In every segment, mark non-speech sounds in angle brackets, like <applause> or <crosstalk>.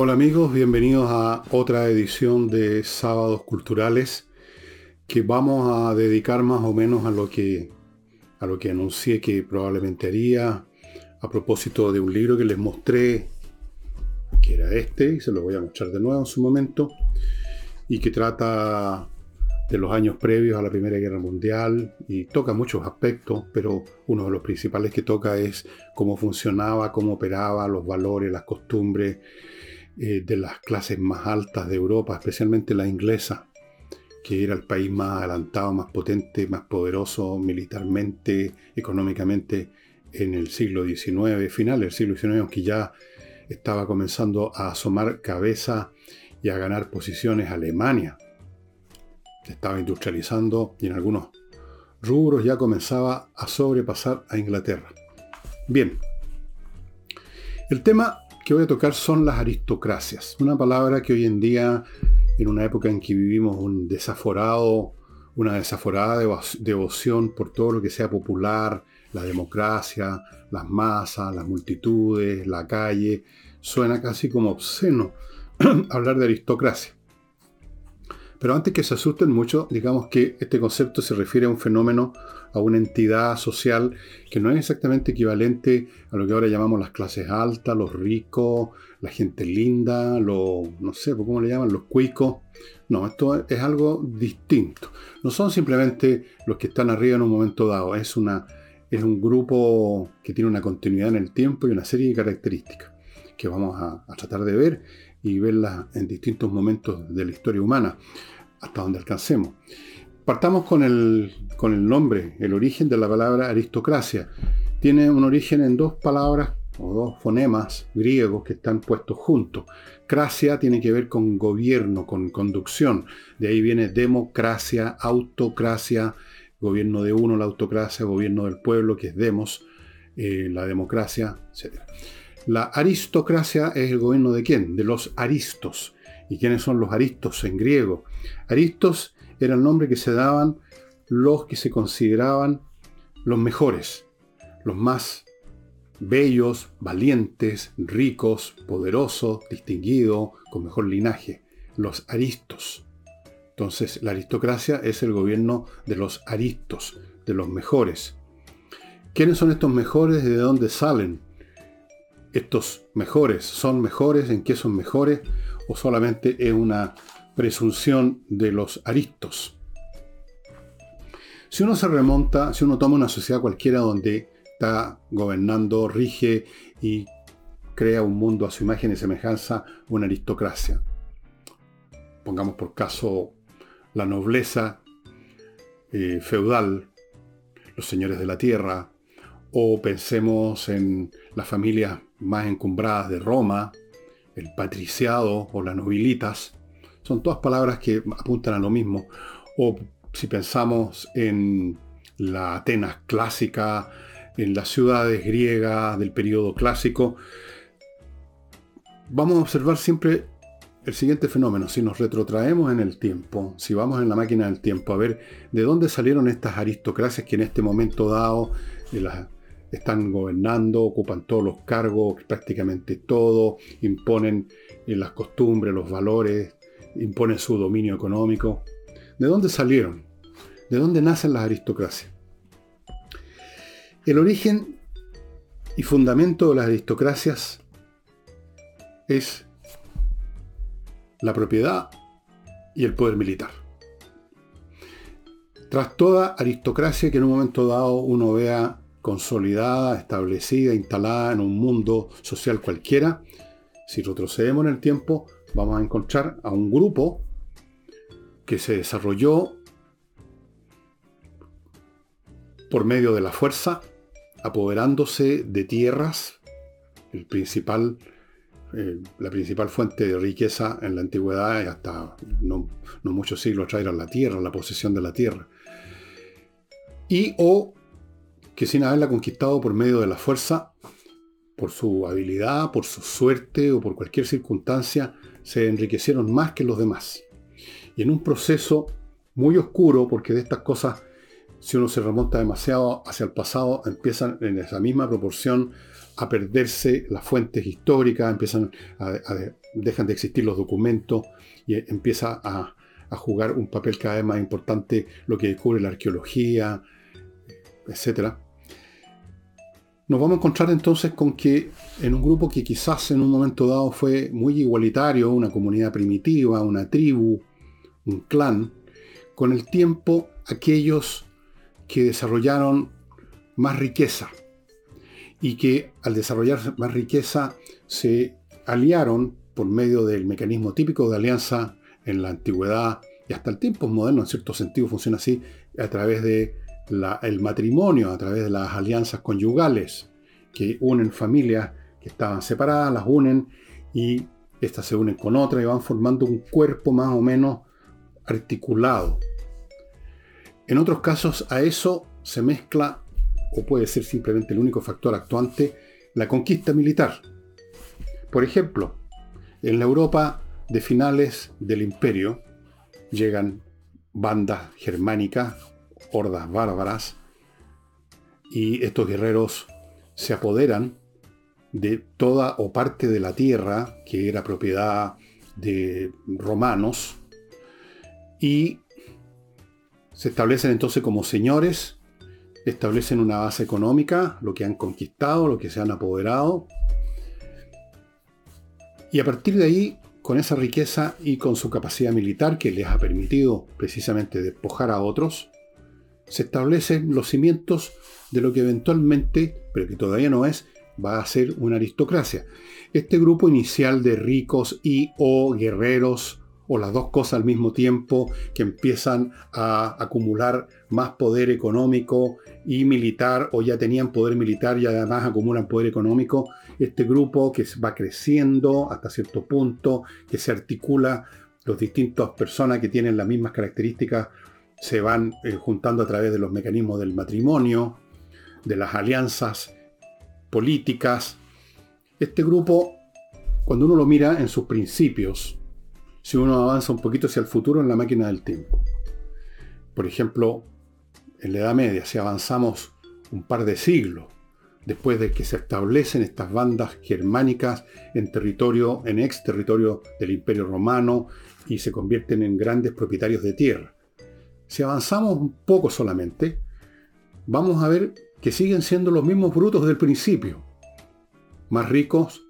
Hola amigos, bienvenidos a otra edición de Sábados Culturales que vamos a dedicar más o menos a lo que a lo que anuncié que probablemente haría a propósito de un libro que les mostré que era este y se lo voy a mostrar de nuevo en su momento y que trata de los años previos a la Primera Guerra Mundial y toca muchos aspectos, pero uno de los principales que toca es cómo funcionaba, cómo operaba, los valores, las costumbres, eh, de las clases más altas de Europa, especialmente la inglesa, que era el país más adelantado, más potente, más poderoso militarmente, económicamente en el siglo XIX, final del siglo XIX, aunque ya estaba comenzando a asomar cabeza y a ganar posiciones Alemania. estaba industrializando y en algunos rubros ya comenzaba a sobrepasar a Inglaterra. Bien, el tema que voy a tocar son las aristocracias. Una palabra que hoy en día, en una época en que vivimos un desaforado, una desaforada devoción por todo lo que sea popular, la democracia, las masas, las multitudes, la calle, suena casi como obsceno <clears throat> hablar de aristocracia. Pero antes que se asusten mucho, digamos que este concepto se refiere a un fenómeno, a una entidad social que no es exactamente equivalente a lo que ahora llamamos las clases altas, los ricos, la gente linda, los, no sé, ¿cómo le llaman? Los cuicos. No, esto es algo distinto. No son simplemente los que están arriba en un momento dado, es, una, es un grupo que tiene una continuidad en el tiempo y una serie de características que vamos a tratar de ver y verla en distintos momentos de la historia humana, hasta donde alcancemos. Partamos con el, con el nombre, el origen de la palabra aristocracia. Tiene un origen en dos palabras o dos fonemas griegos que están puestos juntos. Cracia tiene que ver con gobierno, con conducción. De ahí viene democracia, autocracia, gobierno de uno, la autocracia, gobierno del pueblo, que es demos, eh, la democracia, etc. La aristocracia es el gobierno de quién? De los aristos. ¿Y quiénes son los aristos en griego? Aristos era el nombre que se daban los que se consideraban los mejores, los más bellos, valientes, ricos, poderosos, distinguidos, con mejor linaje, los aristos. Entonces, la aristocracia es el gobierno de los aristos, de los mejores. ¿Quiénes son estos mejores? ¿De dónde salen? Estos mejores son mejores, en qué son mejores, o solamente es una presunción de los aristos. Si uno se remonta, si uno toma una sociedad cualquiera donde está gobernando, rige y crea un mundo a su imagen y semejanza, una aristocracia. Pongamos por caso la nobleza eh, feudal, los señores de la tierra, o pensemos en las familias más encumbradas de Roma, el patriciado o las nobilitas, son todas palabras que apuntan a lo mismo. O si pensamos en la Atenas clásica, en las ciudades griegas del periodo clásico, vamos a observar siempre el siguiente fenómeno. Si nos retrotraemos en el tiempo, si vamos en la máquina del tiempo a ver de dónde salieron estas aristocracias que en este momento dado, las están gobernando, ocupan todos los cargos, prácticamente todo, imponen eh, las costumbres, los valores, imponen su dominio económico. ¿De dónde salieron? ¿De dónde nacen las aristocracias? El origen y fundamento de las aristocracias es la propiedad y el poder militar. Tras toda aristocracia que en un momento dado uno vea consolidada, establecida, instalada en un mundo social cualquiera, si retrocedemos en el tiempo, vamos a encontrar a un grupo que se desarrolló por medio de la fuerza, apoderándose de tierras, el principal, eh, la principal fuente de riqueza en la antigüedad, hasta no, no muchos siglos atrás era la tierra, la posesión de la tierra. Y o que sin haberla conquistado por medio de la fuerza, por su habilidad, por su suerte o por cualquier circunstancia, se enriquecieron más que los demás. Y en un proceso muy oscuro, porque de estas cosas, si uno se remonta demasiado hacia el pasado, empiezan en esa misma proporción a perderse las fuentes históricas, empiezan dejan de existir los documentos y empieza a, a, jugar un papel cada vez más importante lo que descubre la arqueología, etc. Nos vamos a encontrar entonces con que en un grupo que quizás en un momento dado fue muy igualitario, una comunidad primitiva, una tribu, un clan, con el tiempo aquellos que desarrollaron más riqueza y que al desarrollar más riqueza se aliaron por medio del mecanismo típico de alianza en la antigüedad y hasta el tiempo moderno, en cierto sentido funciona así, a través el matrimonio, a través de las alianzas conyugales que unen familias que estaban separadas, las unen y estas se unen con otras y van formando un cuerpo más o menos articulado. En otros casos a eso se mezcla, o puede ser simplemente el único factor actuante, la conquista militar. Por ejemplo, en la Europa de finales del imperio llegan bandas germánicas, hordas bárbaras, y estos guerreros se apoderan de toda o parte de la tierra que era propiedad de romanos y se establecen entonces como señores, establecen una base económica, lo que han conquistado, lo que se han apoderado, y a partir de ahí, con esa riqueza y con su capacidad militar que les ha permitido precisamente despojar a otros, se establecen los cimientos de lo que eventualmente, pero que todavía no es, va a ser una aristocracia. Este grupo inicial de ricos y o guerreros o las dos cosas al mismo tiempo, que empiezan a acumular más poder económico y militar, o ya tenían poder militar y además acumulan poder económico, este grupo que va creciendo hasta cierto punto, que se articula, los distintas personas que tienen las mismas características se van eh, juntando a través de los mecanismos del matrimonio, de las alianzas políticas. Este grupo, cuando uno lo mira en sus principios, si uno avanza un poquito hacia el futuro en la máquina del tiempo. Por ejemplo, en la Edad Media, si avanzamos un par de siglos, después de que se establecen estas bandas germánicas en territorio, en ex territorio del Imperio Romano y se convierten en grandes propietarios de tierra. Si avanzamos un poco solamente, vamos a ver que siguen siendo los mismos brutos del principio, más ricos,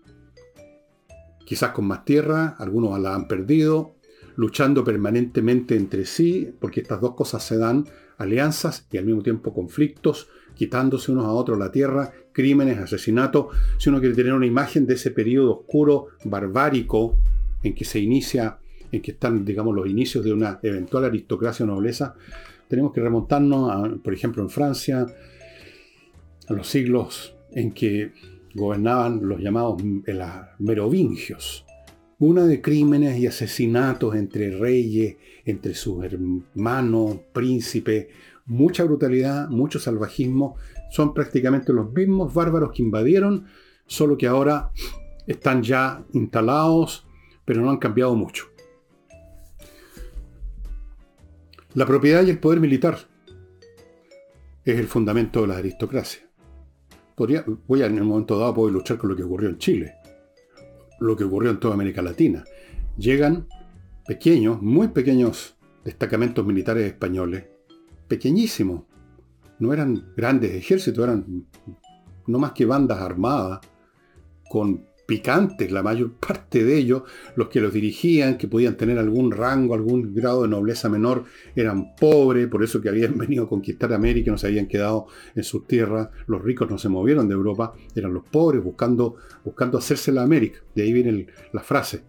quizás con más tierra, algunos la han perdido, luchando permanentemente entre sí, porque estas dos cosas se dan, alianzas y al mismo tiempo conflictos, quitándose unos a otros la tierra, crímenes, asesinatos. Si uno quiere tener una imagen de ese periodo oscuro, barbárico, en que se inicia, en que están, digamos, los inicios de una eventual aristocracia o nobleza, tenemos que remontarnos, por ejemplo, en Francia, a los siglos en que gobernaban los llamados eh, merovingios. Una de crímenes y asesinatos entre reyes, entre sus hermanos, príncipes, mucha brutalidad, mucho salvajismo. Son prácticamente los mismos bárbaros que invadieron, solo que ahora están ya instalados, pero no han cambiado mucho. La propiedad y el poder militar es el fundamento de la aristocracia. Voy a en el momento dado poder luchar con lo que ocurrió en Chile, lo que ocurrió en toda América Latina. Llegan pequeños, muy pequeños destacamentos militares españoles, pequeñísimos, no eran grandes ejércitos, eran no más que bandas armadas, con picantes, la mayor parte de ellos, los que los dirigían, que podían tener algún rango, algún grado de nobleza menor, eran pobres, por eso que habían <laughs> venido a conquistar América, no se habían quedado en sus tierras, los ricos no se movieron de Europa, eran los pobres buscando, buscando hacerse la América. De ahí viene la frase,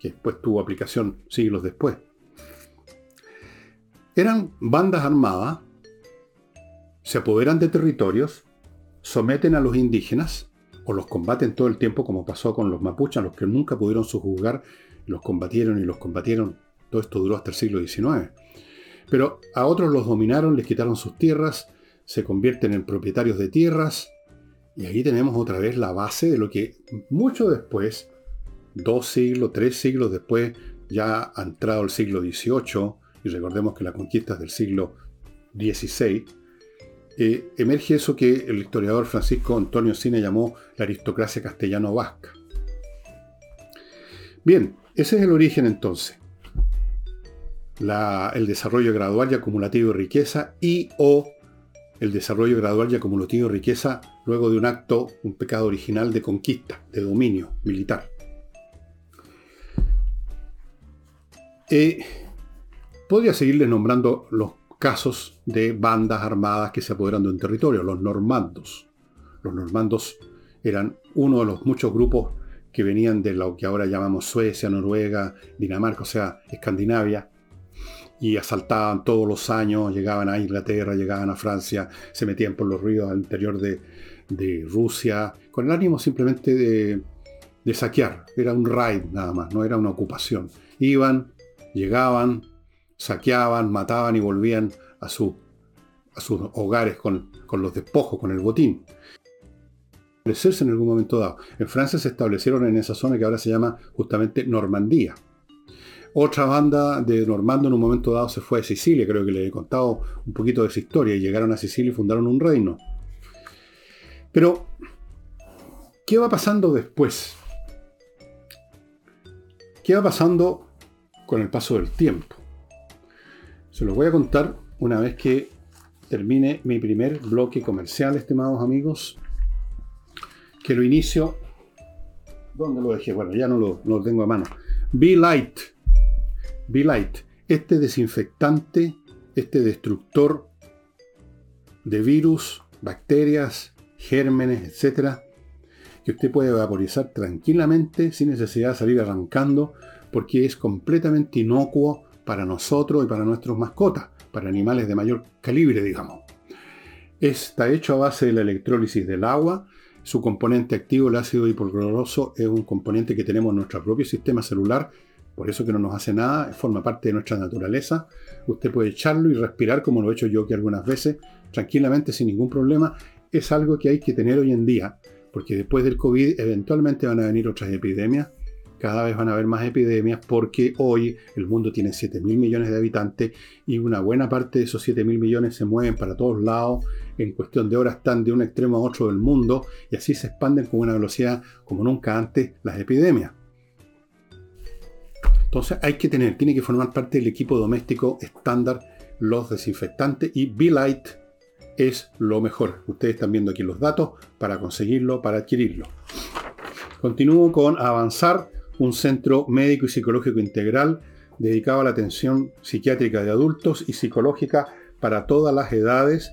que después tuvo aplicación siglos después. Eran bandas armadas, se apoderan de territorios, someten a los indígenas, o los combaten todo el tiempo, como pasó con los mapuches, los que nunca pudieron sujuzgar, los combatieron y los combatieron. Todo esto duró hasta el siglo XIX. Pero a otros los dominaron, les quitaron sus tierras, se convierten en propietarios de tierras, y ahí tenemos otra vez la base de lo que mucho después, dos siglos, tres siglos después, ya ha entrado el siglo XVIII, y recordemos que la conquista es del siglo XVI, eh, emerge eso que el historiador Francisco Antonio Cine llamó la aristocracia castellano-vasca. Bien, ese es el origen entonces. el desarrollo gradual y acumulativo de riqueza y o el desarrollo gradual y acumulativo de riqueza luego de un acto, un pecado original de conquista, de dominio militar. Eh, podría seguirles nombrando los casos de bandas armadas que se apoderan de un territorio, los normandos. Los normandos eran uno de los muchos grupos que venían de lo que ahora llamamos Suecia, Noruega, Dinamarca, o sea, Escandinavia, y asaltaban todos los años, llegaban a Inglaterra, llegaban a Francia, se metían por los ríos al interior de, Rusia, con el ánimo simplemente de, de saquear. Era un raid nada más, no era una ocupación. Iban, llegaban, saqueaban, mataban y volvían a, su, a sus hogares con, los despojos, con el botín. Establecerse en algún momento dado. En Francia se establecieron en esa zona que ahora se llama justamente Normandía. Otra banda de Normando en un momento dado se fue a Sicilia, creo que le he contado un poquito de su historia, y llegaron a Sicilia y fundaron un reino. Pero, ¿qué va pasando después? ¿Qué va pasando con el paso del tiempo? Se los voy a contar una vez que termine mi primer bloque comercial, estimados amigos, que lo inicio. ¿Dónde lo dejé? Bueno, ya no lo, lo tengo a mano. Be Light. Be Light. Este desinfectante, este destructor de virus, bacterias, gérmenes, etcétera, que usted puede vaporizar tranquilamente sin necesidad de salir arrancando, porque es completamente inocuo para nosotros y para nuestros mascotas, para animales de mayor calibre, digamos. Está hecho a base de la electrólisis del agua. Su componente activo, el ácido hipocloroso, es un componente que tenemos en nuestro propio sistema celular, por eso que no nos hace nada, forma parte de nuestra naturaleza. Usted puede echarlo y respirar, como lo he hecho yo que algunas veces, tranquilamente, sin ningún problema. Es algo que hay que tener hoy en día, porque después del COVID eventualmente van a venir otras epidemias cada vez van a haber más epidemias porque hoy el mundo tiene 7 mil millones de habitantes y una buena parte de esos 7 mil millones se mueven para todos lados. En cuestión de horas están de un extremo a otro del mundo y así se expanden con una velocidad como nunca antes las epidemias. Entonces hay que tener, tiene que formar parte del equipo doméstico estándar los desinfectantes y Be-Light es lo mejor. Ustedes están viendo aquí los datos para conseguirlo, para adquirirlo. Continúo con avanzar un centro médico y psicológico integral dedicado a la atención psiquiátrica de adultos y psicológica para todas las edades.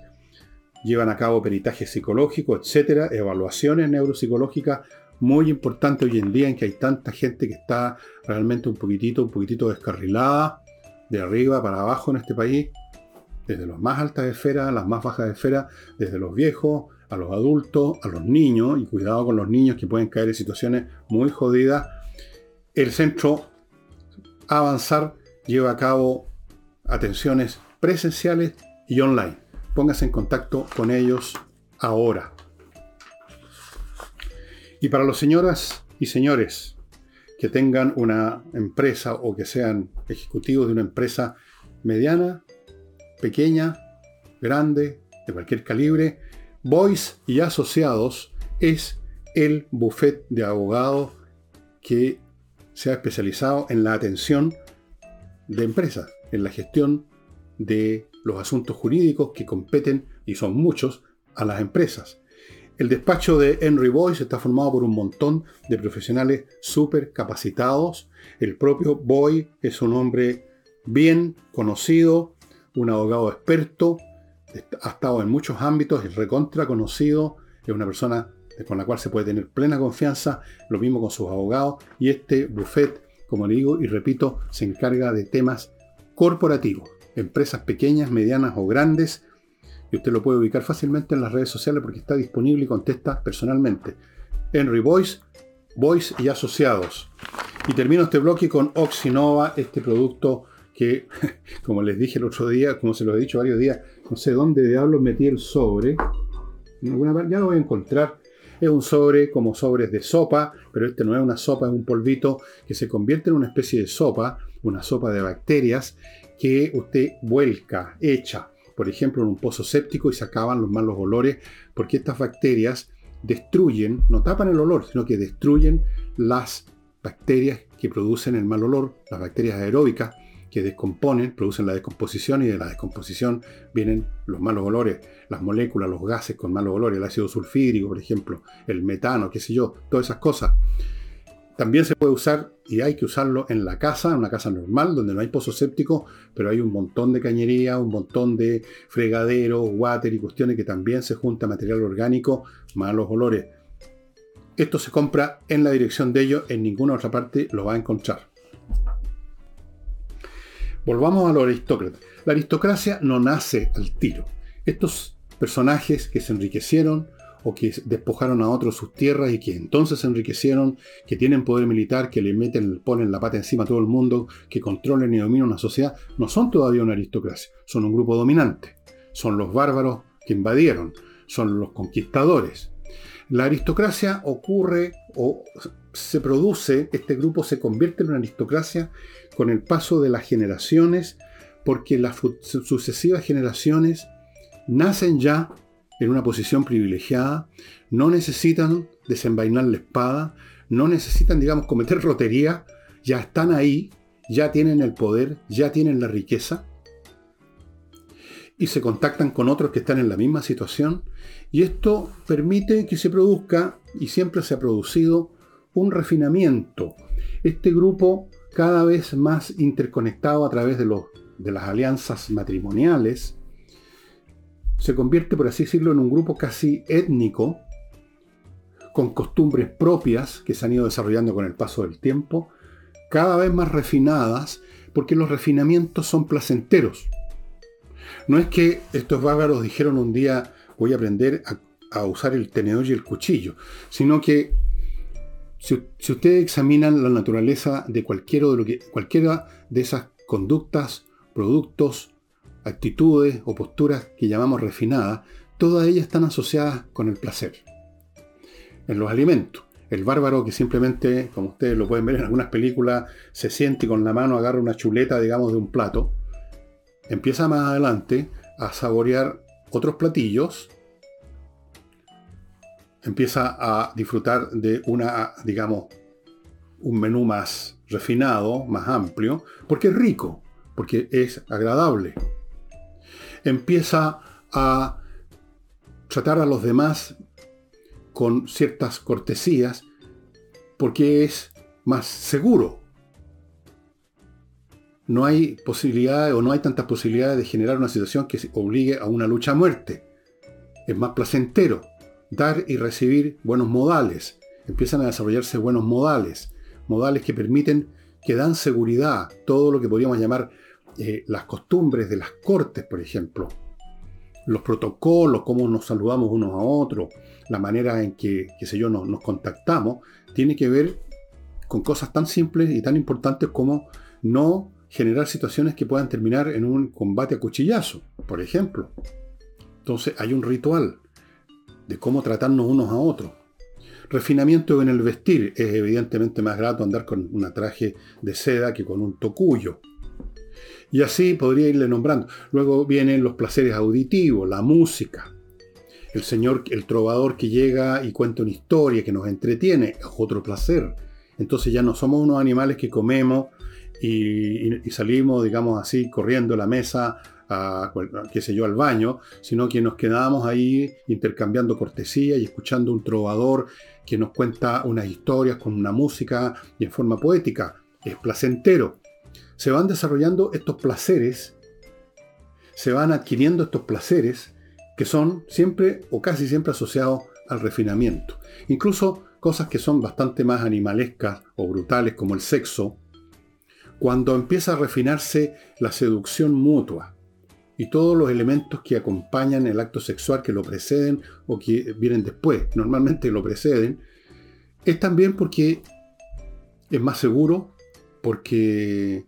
Llevan a cabo peritaje psicológico, etcétera, evaluaciones neuropsicológicas, muy importante hoy en día en que hay tanta gente que está realmente un poquitito, un poquitito descarrilada, de arriba para abajo en este país, desde las más altas esferas, las más bajas esferas, desde los viejos, a los adultos, a los niños, y cuidado con los niños que pueden caer en situaciones muy jodidas el centro Avanzar lleva a cabo atenciones presenciales y online. Póngase en contacto con ellos ahora. Y para las señoras y señores que tengan una empresa o que sean ejecutivos de una empresa mediana, pequeña, grande, de cualquier calibre, Voice y Asociados es el buffet de abogados que se ha especializado en la atención de empresas, en la gestión de los asuntos jurídicos que competen, y son muchos, a las empresas. El despacho de Henry Boyce está formado por un montón de profesionales súper capacitados. El propio Boy es un hombre bien conocido, un abogado experto, ha estado en muchos ámbitos, es recontra conocido, es una persona con la cual se puede tener plena confianza, lo mismo con sus abogados, y este buffet, como le digo y repito, se encarga de temas corporativos, empresas pequeñas, medianas o grandes, y usted lo puede ubicar fácilmente en las redes sociales porque está disponible y contesta personalmente. Henry Boyce, Boyce y Asociados. Y termino este bloque con Oxinova, este producto que, <laughs> como les dije el otro día, como se lo he dicho varios días, no sé dónde diablos metí el sobre. ya lo voy a encontrar. Es un sobre como sobres de sopa, pero este no es una sopa, es un polvito que se convierte en una especie de sopa, una sopa de bacterias que usted vuelca, echa. por ejemplo, en un pozo séptico y sacaban los malos olores, porque estas bacterias destruyen, no tapan el olor, sino que destruyen las bacterias que producen el mal olor, las bacterias aeróbicas que descomponen, producen la descomposición y de la descomposición vienen los malos olores, las moléculas, los gases con malos olores, el ácido sulfídrico, por ejemplo, el metano, qué sé yo, todas esas cosas. También se puede usar, y hay que usarlo en la casa, en una casa normal, donde no hay pozo séptico, pero hay un montón de cañería, un montón de fregaderos, water y cuestiones que también se junta material orgánico, malos olores. Esto se compra en la dirección de ellos, en ninguna otra parte lo va a encontrar. Volvamos a los aristócratas. La aristocracia no nace al tiro. Estos personajes que se enriquecieron, o que despojaron a otros sus tierras y que entonces se enriquecieron, que tienen poder militar, que le meten, ponen la pata encima a todo el mundo, que controlen y dominan una sociedad, no son todavía una aristocracia, son un grupo dominante. Son los bárbaros que invadieron, son los conquistadores. La aristocracia ocurre o se produce, este grupo se convierte en una aristocracia con el paso de las generaciones, porque las sucesivas generaciones nacen ya en una posición privilegiada, no necesitan desenvainar la espada, no necesitan, digamos, cometer rotería, ya están ahí, ya tienen el poder, ya tienen la riqueza, y se contactan con otros que están en la misma situación, y esto permite que se produzca, y siempre se ha producido, un refinamiento. Este grupo cada vez más interconectado a través de, los, de las alianzas matrimoniales, se convierte, por así decirlo, en un grupo casi étnico, con costumbres propias que se han ido desarrollando con el paso del tiempo, cada vez más refinadas, porque los refinamientos son placenteros. No es que estos bárbaros dijeron un día voy a aprender a, usar el tenedor y el cuchillo, sino que si, ustedes examinan la naturaleza de cualquiera de, lo que, cualquiera de esas conductas, productos, actitudes o posturas que llamamos refinadas, todas ellas están asociadas con el placer. En los alimentos. El bárbaro que simplemente, como ustedes lo pueden ver en algunas películas, se siente y con la mano agarra una chuleta, digamos, de un plato, empieza más adelante a saborear otros platillos, empieza a disfrutar de una, digamos, un menú más refinado, más amplio, porque es rico, porque es agradable empieza a tratar a los demás con ciertas cortesías porque es más seguro. No hay posibilidad o no hay tantas posibilidades de generar una situación que obligue a una lucha a muerte. Es más placentero dar y recibir buenos modales. Empiezan a desarrollarse buenos modales, modales que permiten, que dan seguridad, todo lo que podríamos llamar eh, las costumbres de las cortes, por ejemplo, los protocolos, cómo nos saludamos unos a otros, la manera en que, qué sé yo, nos, nos contactamos, tiene que ver con cosas tan simples y tan importantes como no generar situaciones que puedan terminar en un combate a cuchillazo, por ejemplo. Entonces hay un ritual de cómo tratarnos unos a otros. Refinamiento en el vestir. Es evidentemente más grato andar con un traje de seda que con un tocuyo. Y así podría irle nombrando. Luego vienen los placeres auditivos, la música. El señor, el trovador que llega y cuenta una historia que nos entretiene, es otro placer. Entonces ya no somos unos animales que comemos y, salimos, digamos así, corriendo la mesa, a, qué sé yo, al baño, sino que nos quedamos ahí intercambiando cortesía y escuchando un trovador que nos cuenta unas historias con una música y en forma poética. Es placentero se van desarrollando estos placeres, se van adquiriendo estos placeres que son siempre o casi siempre asociados al refinamiento. Incluso cosas que son bastante más animalescas o brutales como el sexo, cuando empieza a refinarse la seducción mutua y todos los elementos que acompañan el acto sexual que lo preceden o que vienen después, normalmente lo preceden, es también porque es más seguro, porque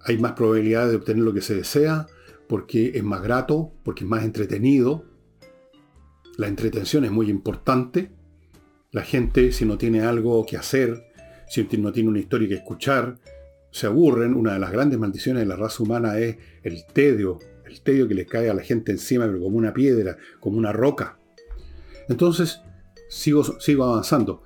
hay más probabilidad de obtener lo que se desea, porque es más grato, porque es más entretenido. La entretención es muy importante. La gente, si no tiene algo que hacer, si no tiene una historia que escuchar, se aburren. Una de las grandes maldiciones de la raza humana es el tedio, el tedio que les cae a la gente encima, pero como una piedra, como una roca. Entonces, sigo, sigo avanzando.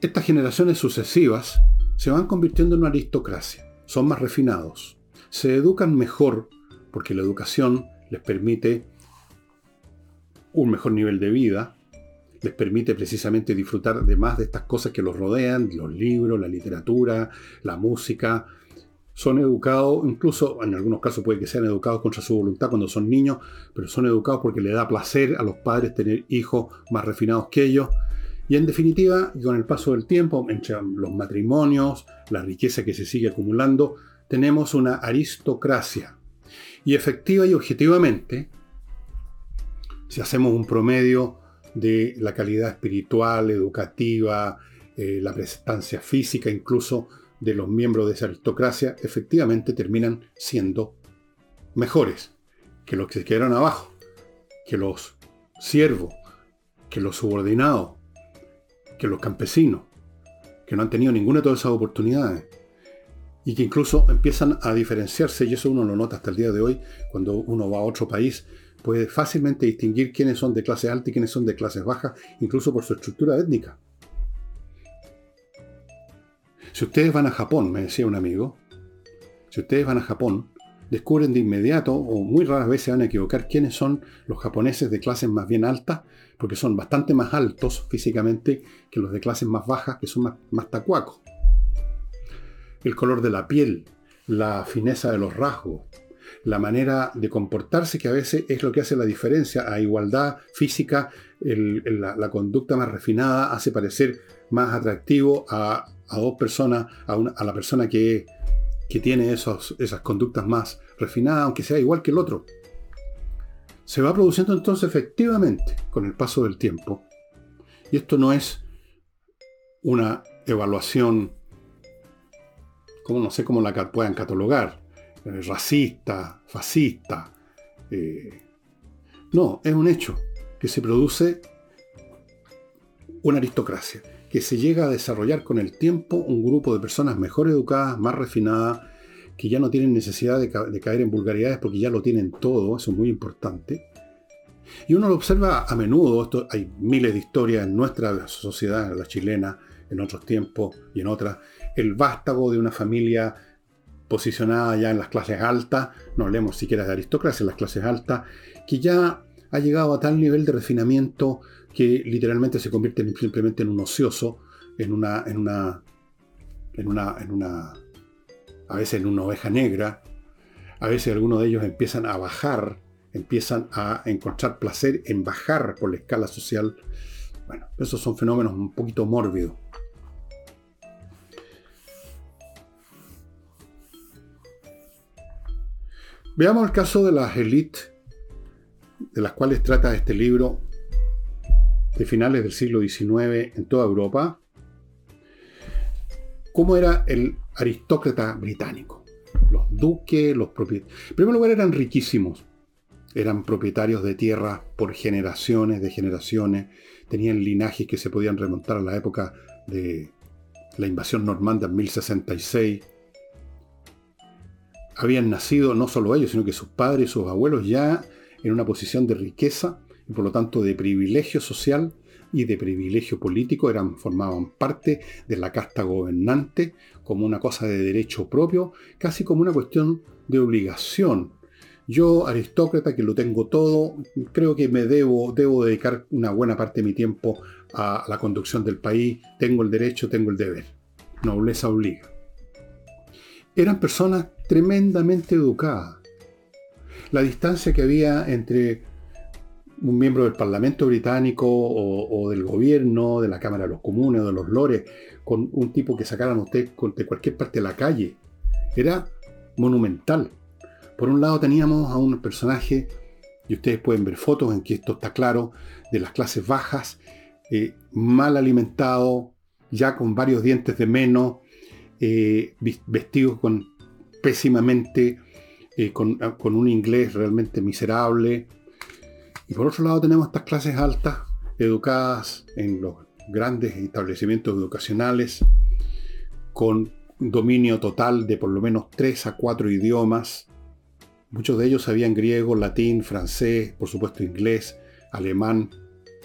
Estas generaciones sucesivas se van convirtiendo en una aristocracia, son más refinados, se educan mejor porque la educación les permite un mejor nivel de vida, les permite precisamente disfrutar de más de estas cosas que los rodean, los libros, la literatura, la música. Son educados, incluso en algunos casos puede que sean educados contra su voluntad cuando son niños, pero son educados porque le da placer a los padres tener hijos más refinados que ellos. Y en definitiva, con el paso del tiempo, entre los matrimonios, la riqueza que se sigue acumulando, tenemos una aristocracia. Y efectiva y objetivamente, si hacemos un promedio de la calidad espiritual, educativa, eh, la prestancia física incluso de los miembros de esa aristocracia, efectivamente terminan siendo mejores que los que se quedaron abajo, que los siervos, que los subordinados, que los campesinos, que no han tenido ninguna de todas esas oportunidades. Y que incluso empiezan a diferenciarse, y eso uno lo nota hasta el día de hoy, cuando uno va a otro país, puede fácilmente distinguir quiénes son de clase alta y quiénes son de clases bajas, incluso por su estructura étnica. Si ustedes van a Japón, me decía un amigo, si ustedes van a Japón, descubren de inmediato, o muy raras veces van a equivocar, quiénes son los japoneses de clases más bien altas, porque son bastante más altos físicamente que los de clases más bajas, que son más tacuacos. El color de la piel, la fineza de los rasgos, la manera de comportarse, que a veces es lo que hace la diferencia. A igualdad física, la, conducta más refinada hace parecer más atractivo a, dos personas, a, la persona que, tiene esas conductas más refinadas, aunque sea igual que el otro. Se va produciendo entonces efectivamente con el paso del tiempo. Y esto no es una evaluación, como no sé cómo la puedan catalogar, eh, racista, fascista. Eh, no, es un hecho que se produce una aristocracia, que se llega a desarrollar con el tiempo un grupo de personas mejor educadas, más refinadas, que ya no tienen necesidad de, caer en vulgaridades porque ya lo tienen todo, eso es muy importante. Y uno lo observa a menudo, esto, hay miles de historias en nuestra sociedad, la chilena, en otros tiempos y en otras, el vástago de una familia posicionada ya en las clases altas, no hablemos siquiera de aristocracia, en las clases altas, que ya ha llegado a tal nivel de refinamiento que literalmente se convierte simplemente en un ocioso, en una, en una, en una, en una, a veces en una oveja negra, a veces algunos de ellos empiezan a bajar, empiezan a encontrar placer en bajar por la escala social. Bueno, esos son fenómenos un poquito mórbidos. Veamos el caso de las élites de las cuales trata este libro de finales del siglo XIX en toda Europa. ¿Cómo era el aristócrata británico? Los duques, los propietarios. En primer lugar, eran riquísimos. Eran propietarios de tierras por generaciones de generaciones. Tenían linajes que se podían remontar a la época de la invasión normanda en 1066 habían nacido no solo ellos, sino que sus padres sus abuelos ya en una posición de riqueza y por lo tanto de privilegio social y de privilegio político, eran, formaban parte de la casta gobernante como una cosa de derecho propio, casi como una cuestión de obligación. Yo, aristócrata, que lo tengo todo, creo que me debo, debo dedicar una buena parte de mi tiempo a la conducción del país, tengo el derecho, tengo el deber. Nobleza obliga. Eran personas tremendamente educada. La distancia que había entre un miembro del Parlamento británico o, del gobierno, de la Cámara de los Comunes o de los Lores, con un tipo que sacaran usted de cualquier parte de la calle, era monumental. Por un lado teníamos a un personaje, y ustedes pueden ver fotos en que esto está claro, de las clases bajas, eh, mal alimentado, ya con varios dientes de menos, eh, vestidos con pésimamente, eh, ah, con, un inglés realmente miserable. Por otro lado tenemos estas clases altas, educadas en los grandes establecimientos educacionales, con dominio total de por lo menos tres a cuatro idiomas, Muchos de ellos sabían griego, latín, francés, por supuesto inglés, alemán,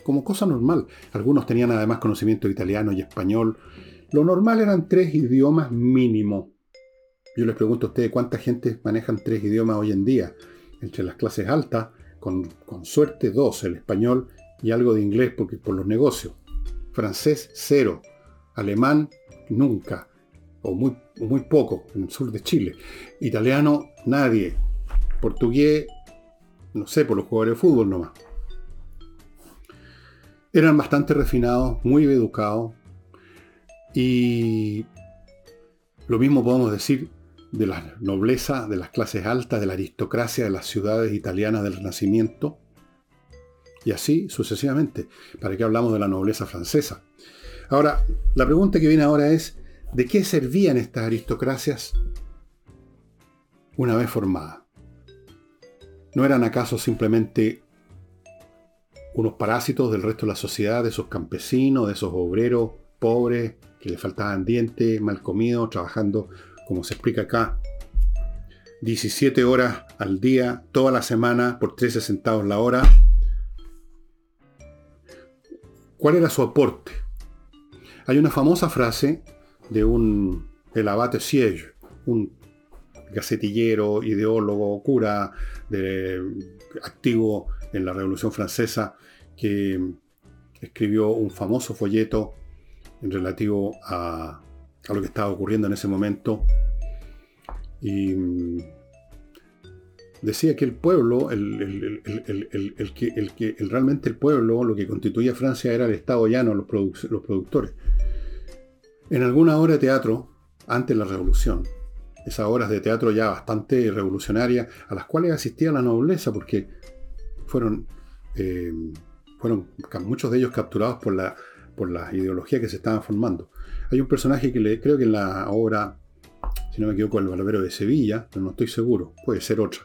como cosa normal. Algunos tenían además conocimiento de italiano y español. Lo normal eran tres idiomas mínimo. Yo les pregunto a ustedes cuánta gente manejan tres idiomas hoy en día. Entre las clases altas, con, suerte dos, el español y algo de inglés porque, por los negocios. Francés, cero. Alemán, nunca. O muy, muy poco, en el sur de Chile. Italiano, nadie portugués, no sé, por los jugadores de fútbol nomás. Eran bastante refinados, muy educados. Y lo mismo podemos decir de la nobleza, de las clases altas, de la aristocracia de las ciudades italianas del Renacimiento. Y así sucesivamente. ¿Para qué hablamos de la nobleza francesa? Ahora, la pregunta que viene ahora es, ¿de qué servían estas aristocracias una vez formadas? ¿No eran acaso simplemente unos parásitos del resto de la sociedad, de esos campesinos, de esos obreros pobres que le faltaban dientes, mal comidos, trabajando, como se explica acá, 17 horas al día, toda la semana, por 13 centavos la hora? ¿Cuál era su aporte? Hay una famosa frase de un, el abate Siege, un gacetillero, ideólogo, cura, activo en la Revolución Francesa, que escribió un famoso folleto en relativo a, lo que estaba ocurriendo en ese momento. Y mm, decía que el pueblo, el, el que realmente el pueblo, lo que constituía Francia era el Estado llano, los, los productores. En alguna obra de teatro, antes de la Revolución, esas obras de teatro ya bastante revolucionarias, a las cuales asistía la nobleza, porque fueron, eh, fueron muchos de ellos capturados por la, por ideología que se estaban formando. Hay un personaje que le, creo que en la obra, si no me equivoco, El Barbero de Sevilla, pero no estoy seguro, puede ser otra.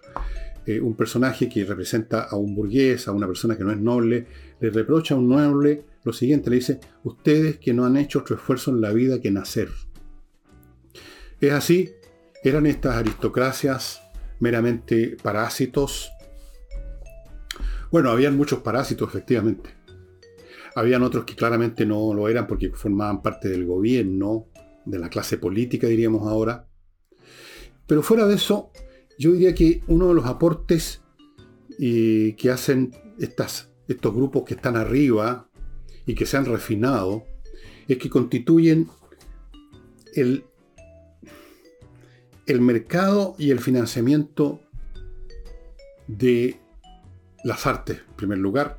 Eh, un personaje que representa a un burgués, a una persona que no es noble, le reprocha a un noble lo siguiente, le dice, ustedes que no han hecho otro esfuerzo en la vida que nacer. Es así ¿Eran estas aristocracias meramente parásitos? Bueno, habían muchos parásitos, efectivamente. Habían otros que claramente no lo eran porque formaban parte del gobierno, de la clase política, diríamos ahora. Pero fuera de eso, yo diría que uno de los aportes eh, que hacen estas, estos grupos que están arriba y que se han refinado es que constituyen el el mercado y el financiamiento de las artes, en primer lugar,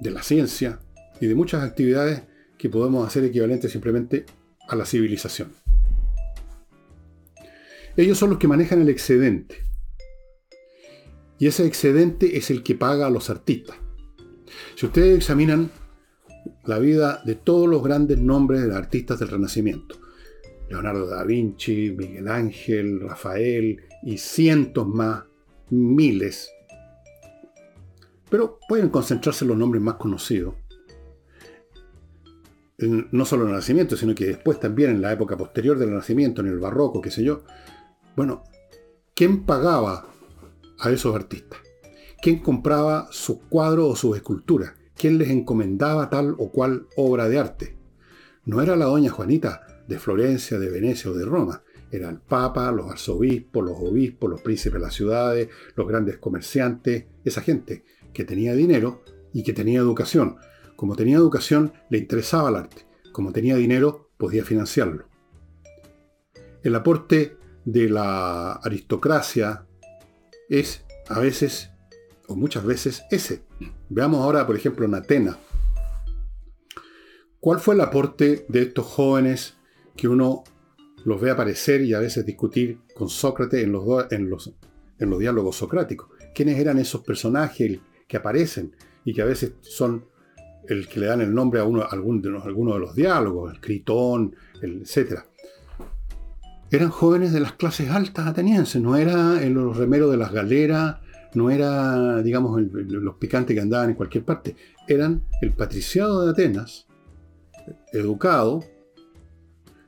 de la ciencia y de muchas actividades que podemos hacer equivalentes simplemente a la civilización. Ellos son los que manejan el excedente. Y ese excedente es el que paga a los artistas. Si ustedes examinan la vida de todos los grandes nombres de artistas del Renacimiento, Leonardo da Vinci, Miguel Ángel, Rafael y cientos más, miles. Pero pueden concentrarse en los nombres más conocidos. no solo en el Renacimiento, sino que después también en la época posterior del Renacimiento, en el Barroco, qué sé yo. Bueno, ¿quién pagaba a esos artistas? ¿Quién compraba sus cuadros o sus esculturas? ¿Quién les encomendaba tal o cual obra de arte? No era la doña Juanita, de Florencia, de Venecia o de Roma. Era el Papa, los arzobispos, los obispos, los príncipes de las ciudades, los grandes comerciantes, esa gente que tenía dinero y que tenía educación. Como tenía educación, le interesaba el arte. Como tenía dinero, podía financiarlo. El aporte de la aristocracia es a veces, o muchas veces, ese. Veamos ahora, por ejemplo, en Atenas. ¿Cuál fue el aporte de estos jóvenes que uno los ve aparecer y a veces discutir con Sócrates en los, en los, diálogos socráticos. ¿Quiénes eran esos personajes que aparecen y que a veces son el que le dan el nombre a, uno, de los, alguno de los diálogos, el Critón, etc. Eran jóvenes de las clases altas atenienses, no era en los remeros de las galeras, no era, digamos, los picantes que andaban en cualquier parte, eran el patriciado de Atenas, educado,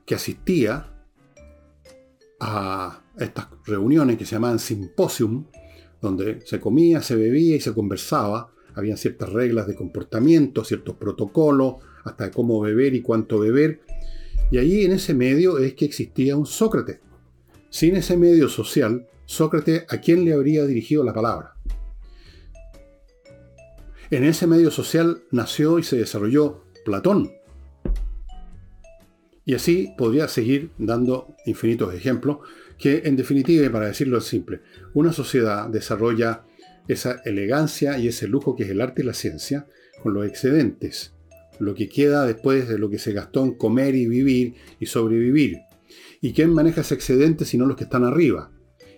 que asistía a estas reuniones que se llamaban simposium, donde se comía, se bebía y se conversaba. Habían ciertas reglas de comportamiento, ciertos protocolos, hasta cómo beber y cuánto beber. Y allí en ese medio es que existía un Sócrates. Sin ese medio social, Sócrates, ¿a quién le habría dirigido la palabra? En ese medio social nació y se desarrolló Platón. Y así podría seguir dando infinitos ejemplos, que en definitiva, y para decirlo simple, una sociedad desarrolla esa elegancia y ese lujo que es el arte y la ciencia con los excedentes, lo que queda después de lo que se gastó en comer y vivir y sobrevivir. ¿Y quién maneja ese excedente sino los que están arriba?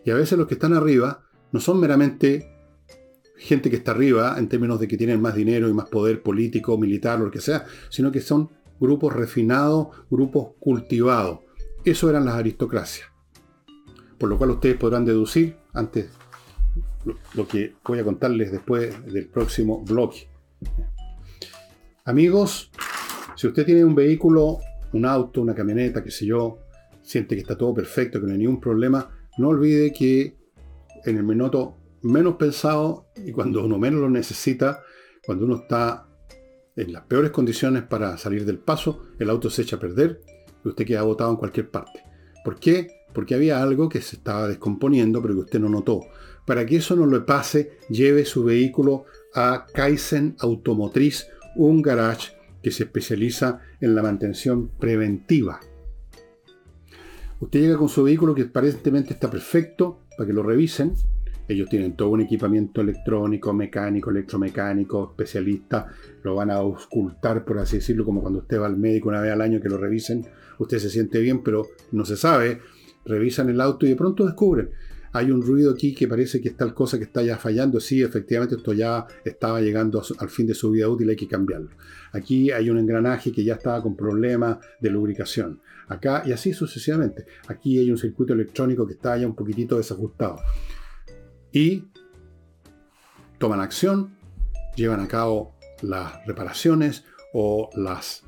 Y a veces los que están arriba no son meramente gente que está arriba en términos de que tienen más dinero y más poder político, militar o lo que sea, sino que son grupos refinados, grupos cultivados. Eso eran las aristocracias. Por lo cual ustedes podrán deducir antes lo, que voy a contarles después del próximo blog. Amigos, si usted tiene un vehículo, un auto, una camioneta, qué sé yo, siente que está todo perfecto, que no hay ningún problema, no olvide que en el minuto menos pensado y cuando uno menos lo necesita, cuando uno está en las peores condiciones para salir del paso, el auto se echa a perder y usted queda botado en cualquier parte. ¿Por qué? Porque había algo que se estaba descomponiendo pero que usted no notó. Para que eso no le pase, lleve su vehículo a Kaizen Automotriz, un garage que se especializa en la mantención preventiva. Usted llega con su vehículo que aparentemente está perfecto para que lo revisen, ellos tienen todo un equipamiento electrónico, mecánico, electromecánico, especialista. Lo van a auscultar, por así decirlo, como cuando usted va al médico una vez al año que lo revisen. Usted se siente bien, pero no se sabe. Revisan el auto y de pronto descubren. Hay un ruido aquí que parece que es tal cosa que está ya fallando. Sí, efectivamente, esto ya estaba llegando al fin de su vida útil, hay que cambiarlo. Aquí hay un engranaje que ya estaba con problemas de lubricación. Acá, y así sucesivamente. Aquí hay un circuito electrónico que está ya un poquitito desajustado y toman acción, llevan a cabo las reparaciones o las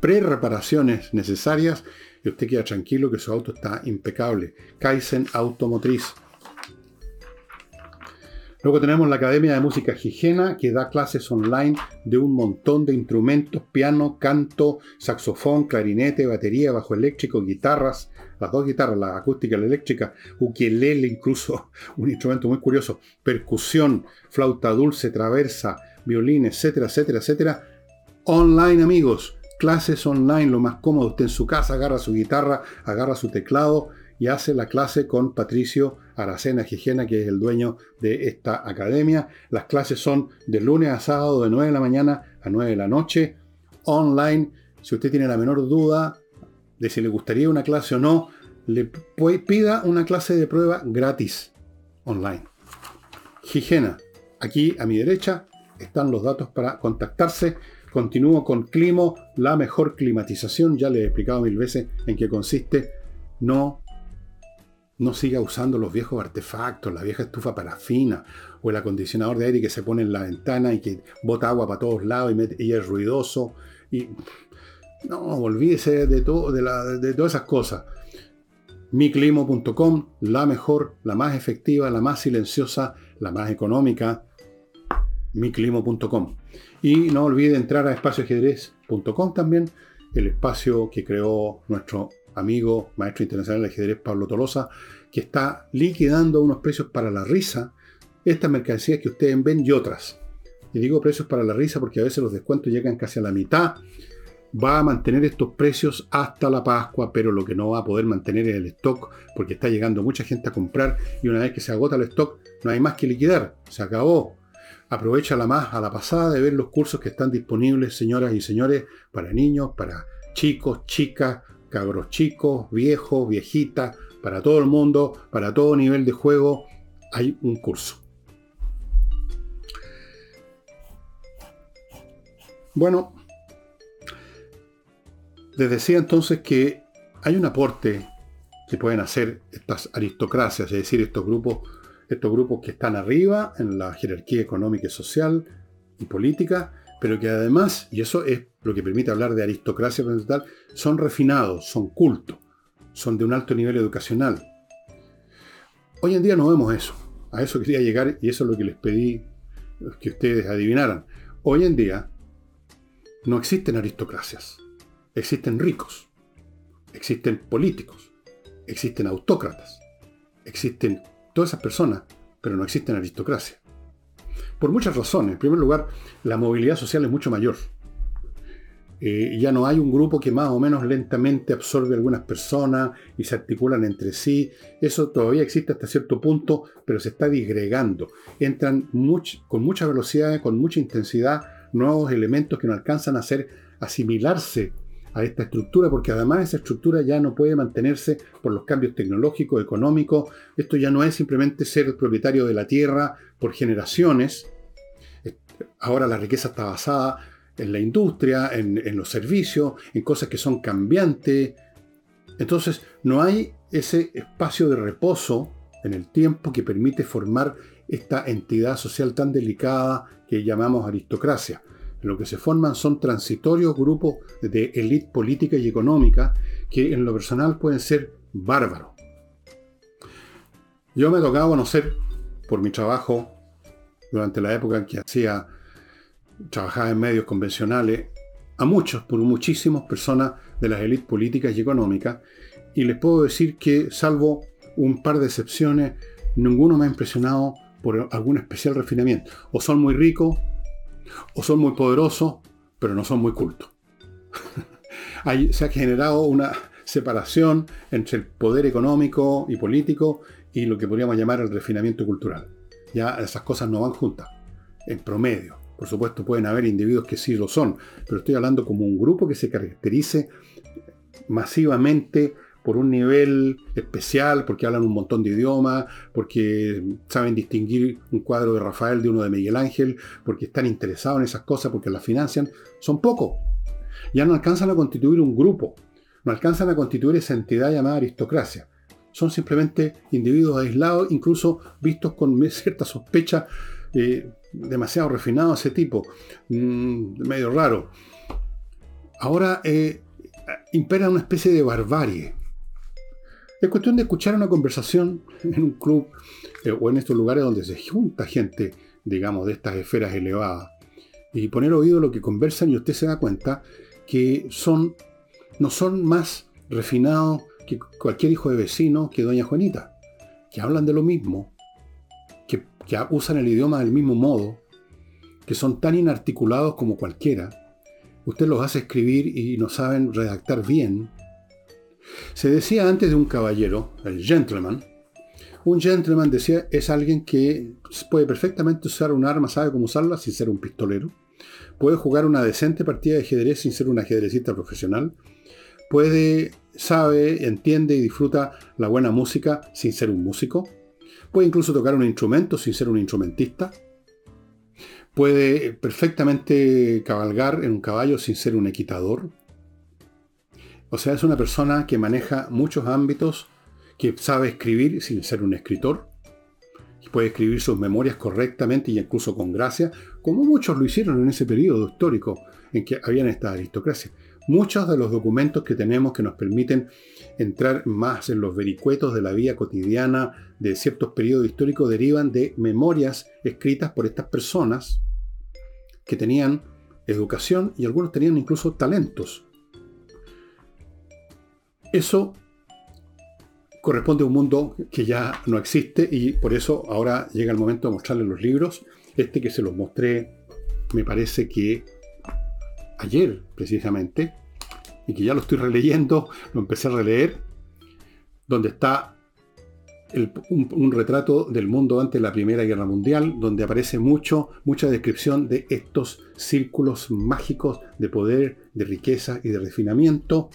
pre-reparaciones necesarias y usted queda tranquilo que su auto está impecable. Kaizen Automotriz. Luego tenemos la Academia de Música Gigena, que da clases online de un montón de instrumentos, piano, canto, saxofón, clarinete, batería, bajo eléctrico, guitarras, las dos guitarras, la acústica y la eléctrica, ukelele incluso, <laughs> un instrumento muy curioso, percusión, flauta dulce, traversa, violín, etcétera, etcétera, etcétera. Online amigos, clases online, lo más cómodo, usted en su casa agarra su guitarra, agarra su teclado y hace la clase con Patricio Aracena Gigena, que es el dueño de esta academia. Las clases son de lunes a sábado de 9 de la mañana a 9 de la noche, online. Si usted tiene la menor duda, de si le gustaría una clase o no, le pida una clase de prueba gratis online. Higiena. Aquí a mi derecha están los datos para contactarse. Continúo con Climo, la mejor climatización. Ya le he explicado mil veces en qué consiste. No, no siga usando los viejos artefactos, la vieja estufa parafina o el acondicionador de aire que se pone en la ventana y que bota agua para todos lados y, y es ruidoso. Y no, olvídese de, todo, de, todas esas cosas. Miclimo.com, la mejor, la más efectiva, la más silenciosa, la más económica. Miclimo.com. Y no olvide entrar a espacioajedrez.com también, el espacio que creó nuestro amigo, maestro internacional de ajedrez Pablo Tolosa, que está liquidando unos precios para la risa, estas mercancías que ustedes ven y otras. Y digo precios para la risa porque a veces los descuentos llegan casi a la mitad va a mantener estos precios hasta la Pascua, pero lo que no va a poder mantener es el stock, porque está llegando mucha gente a comprar y una vez que se agota el stock, no hay más que liquidar, se acabó. Aprovecha la más a la pasada de ver los cursos que están disponibles, señoras y señores, para niños, para chicos, chicas, cabros chicos, viejos, viejitas, para todo el mundo, para todo nivel de juego, hay un curso. Bueno, les decía entonces que hay un aporte que pueden hacer estas aristocracias, es decir, estos grupos, estos grupos que están arriba en la jerarquía económica y social y política, pero que además, y eso es lo que permite hablar de aristocracia son refinados, son cultos, son de un alto nivel educacional. Hoy en día no vemos eso. A eso quería llegar y eso es lo que les pedí que ustedes adivinaran. Hoy en día no existen aristocracias. Existen ricos. Existen políticos. Existen autócratas. Existen todas esas personas, pero no existen aristocracia. Por muchas razones. En primer lugar, la movilidad social es mucho mayor. Eh, ya no hay un grupo que más o menos lentamente absorbe algunas personas y se articulan entre sí. Eso todavía existe hasta cierto punto, pero se está disgregando. Entran con mucha velocidad, con mucha intensidad, nuevos elementos que no alcanzan a hacer asimilarse a esta estructura, porque además esa estructura ya no puede mantenerse por los cambios tecnológicos, económicos. Esto ya no es simplemente ser el propietario de la tierra por generaciones. Ahora la riqueza está basada en la industria, en, los servicios, en cosas que son cambiantes. Entonces, no hay ese espacio de reposo en el tiempo que permite formar esta entidad social tan delicada que llamamos aristocracia. Lo que se forman son transitorios grupos de élite política y económica que en lo personal pueden ser bárbaros. Yo me tocaba conocer por mi trabajo durante la época en que hacía trabajaba en medios convencionales, a muchos, por muchísimas personas de las élites políticas y económicas, y les puedo decir que, salvo un par de excepciones, ninguno me ha impresionado por algún especial refinamiento. O son muy ricos, o son muy poderosos, pero no son muy cultos. <laughs> se ha generado una separación entre el poder económico y político y lo que podríamos llamar el refinamiento cultural. Ya esas cosas no van juntas, en promedio. Por supuesto, pueden haber individuos que sí lo son, pero estoy hablando como un grupo que se caracterice masivamente por un nivel especial, porque hablan un montón de idiomas, porque saben distinguir un cuadro de Rafael de uno de Miguel Ángel, porque están interesados en esas cosas, porque las financian, son pocos. Ya no alcanzan a constituir un grupo, no alcanzan a constituir esa entidad llamada aristocracia. Son simplemente individuos aislados, incluso vistos con <laughs> cierta sospecha eh, demasiado refinado ese tipo, mm, medio raro. Ahora eh, impera una especie de barbarie. Es cuestión de escuchar una conversación en un club eh, o en estos lugares donde se junta gente, digamos, de estas esferas elevadas, y poner oído a lo que conversan y usted se da cuenta que son, no son más refinados que cualquier hijo de vecino que doña Juanita, que hablan de lo mismo, que usan el idioma del mismo modo, que son tan inarticulados como cualquiera, usted los hace escribir y no saben redactar bien. Se decía antes de un caballero, el gentleman, un gentleman decía es alguien que puede perfectamente usar un arma, sabe cómo usarla sin ser un pistolero, puede jugar una decente partida de ajedrez sin ser un ajedrecista profesional, puede, sabe, entiende y disfruta la buena música sin ser un músico, Puede incluso tocar un instrumento sin ser un instrumentista. Puede perfectamente cabalgar en un caballo sin ser un equitador. O sea, es una persona que maneja muchos ámbitos, que sabe escribir sin ser un escritor. Puede escribir sus memorias correctamente y incluso con gracia, como muchos lo hicieron en ese periodo histórico en que habían esta aristocracia. Muchos de los documentos que tenemos que nos permiten entrar más en los vericuetos de la vida cotidiana de ciertos periodos históricos derivan de memorias escritas por estas personas que tenían educación y algunos tenían incluso talentos. Eso corresponde a un mundo que ya no existe y por eso ahora llega el momento de mostrarles los libros. Este que se los mostré me parece que ayer precisamente, y que ya lo estoy releyendo, lo empecé a releer, donde está un, retrato del mundo antes de la Primera Guerra Mundial, donde aparece mucho, mucha descripción de estos círculos mágicos de poder, de riqueza y de refinamiento.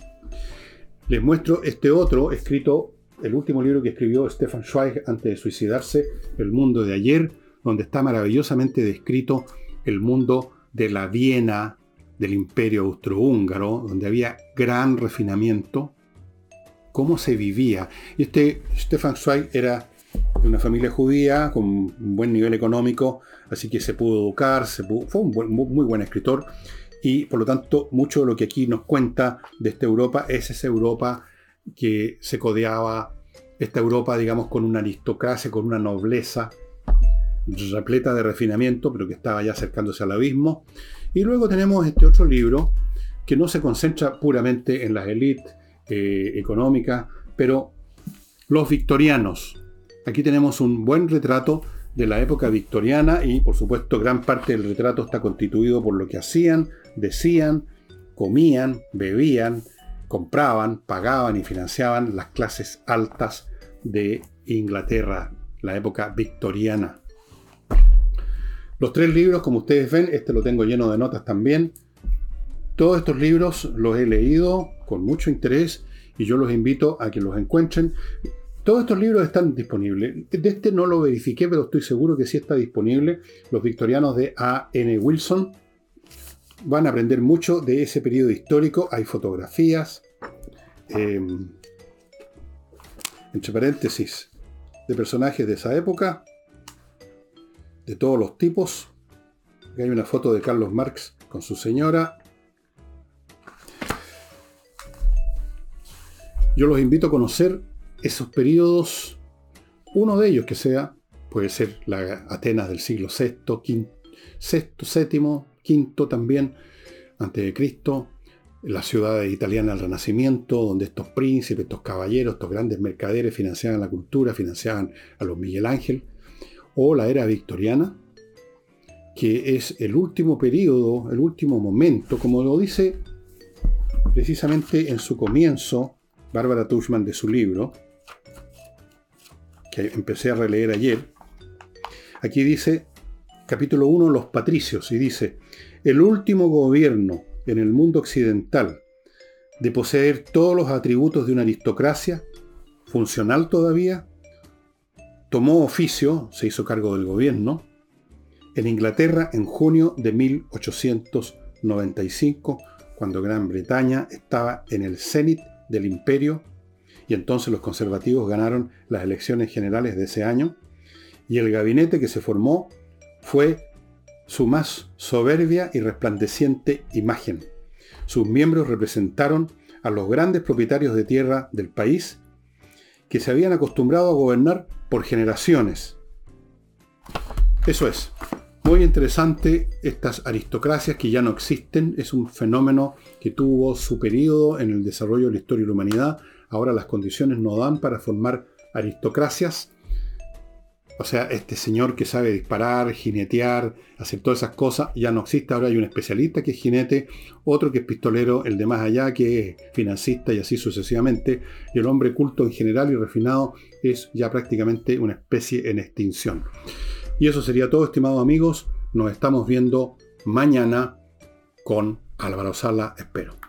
Les muestro este otro, escrito, el último libro que escribió Stefan Zweig antes de suicidarse, El mundo de ayer, donde está maravillosamente descrito el mundo de la Viena del imperio austrohúngaro, donde había gran refinamiento, cómo se vivía. Este Stefan Zweig era de una familia judía con un buen nivel económico, así que se pudo educar, fue un muy buen escritor, y por lo tanto mucho de lo que aquí nos cuenta de esta Europa es esa Europa que se codeaba esta Europa, digamos, con una aristocracia, con una nobleza repleta de refinamiento, pero que estaba ya acercándose al abismo. Y luego tenemos este otro libro que no se concentra puramente en las élites eh, económicas, pero los victorianos. Aquí tenemos un buen retrato de la época victoriana y por supuesto gran parte del retrato está constituido por lo que hacían, decían, comían, bebían, compraban, pagaban y financiaban las clases altas de Inglaterra, la época victoriana. Los tres libros, como ustedes ven, este lo tengo lleno de notas también. Todos estos libros los he leído con mucho interés y yo los invito a que los encuentren. Todos estos libros están disponibles. De este no lo verifiqué, pero estoy seguro que sí está disponible. Los victorianos de A. N. Wilson. Van a aprender mucho de ese periodo histórico. Hay fotografías. Em, entre paréntesis, de personajes de esa época. De todos los tipos. Aquí hay una foto de Carlos Marx con su señora. Yo los invito a conocer esos periodos, uno de ellos que sea, puede ser la Atenas del siglo VI, VI, VII, V también, antes de Cristo, la ciudad italiana del Renacimiento, donde estos príncipes, estos caballeros, estos grandes mercaderes financiaban la cultura, financiaban a los Miguel Ángel, o la era victoriana, que es el último periodo, el último momento, como lo dice precisamente en su comienzo Bárbara Tuchman de su libro, que empecé a releer ayer, aquí dice, capítulo 1, los patricios, y dice, el último gobierno en el mundo occidental de poseer todos los atributos de una aristocracia, funcional todavía, tomó oficio, se hizo cargo del gobierno, en Inglaterra en junio de 1895, cuando Gran Bretaña estaba en el cenit del imperio y entonces los conservativos ganaron las elecciones generales de ese año, y el gabinete que se formó fue su más soberbia y resplandeciente imagen. Sus miembros representaron a los grandes propietarios de tierra del país que se habían acostumbrado a gobernar por generaciones. Eso es. Muy interesante estas aristocracias que ya no existen. Es un fenómeno que tuvo su periodo en el desarrollo de la historia de la humanidad, Ahora las condiciones no dan para formar aristocracias. O sea, este señor que sabe disparar, jinetear, hacer todas esas cosas, ya no existe. Ahora hay un especialista que es jinete, otro que es pistolero, el de más allá que es financista y así sucesivamente. Y el hombre culto en general y refinado es ya prácticamente una especie en extinción. Y eso sería todo, estimados amigos. Nos estamos viendo mañana con Álvaro Sala, espero.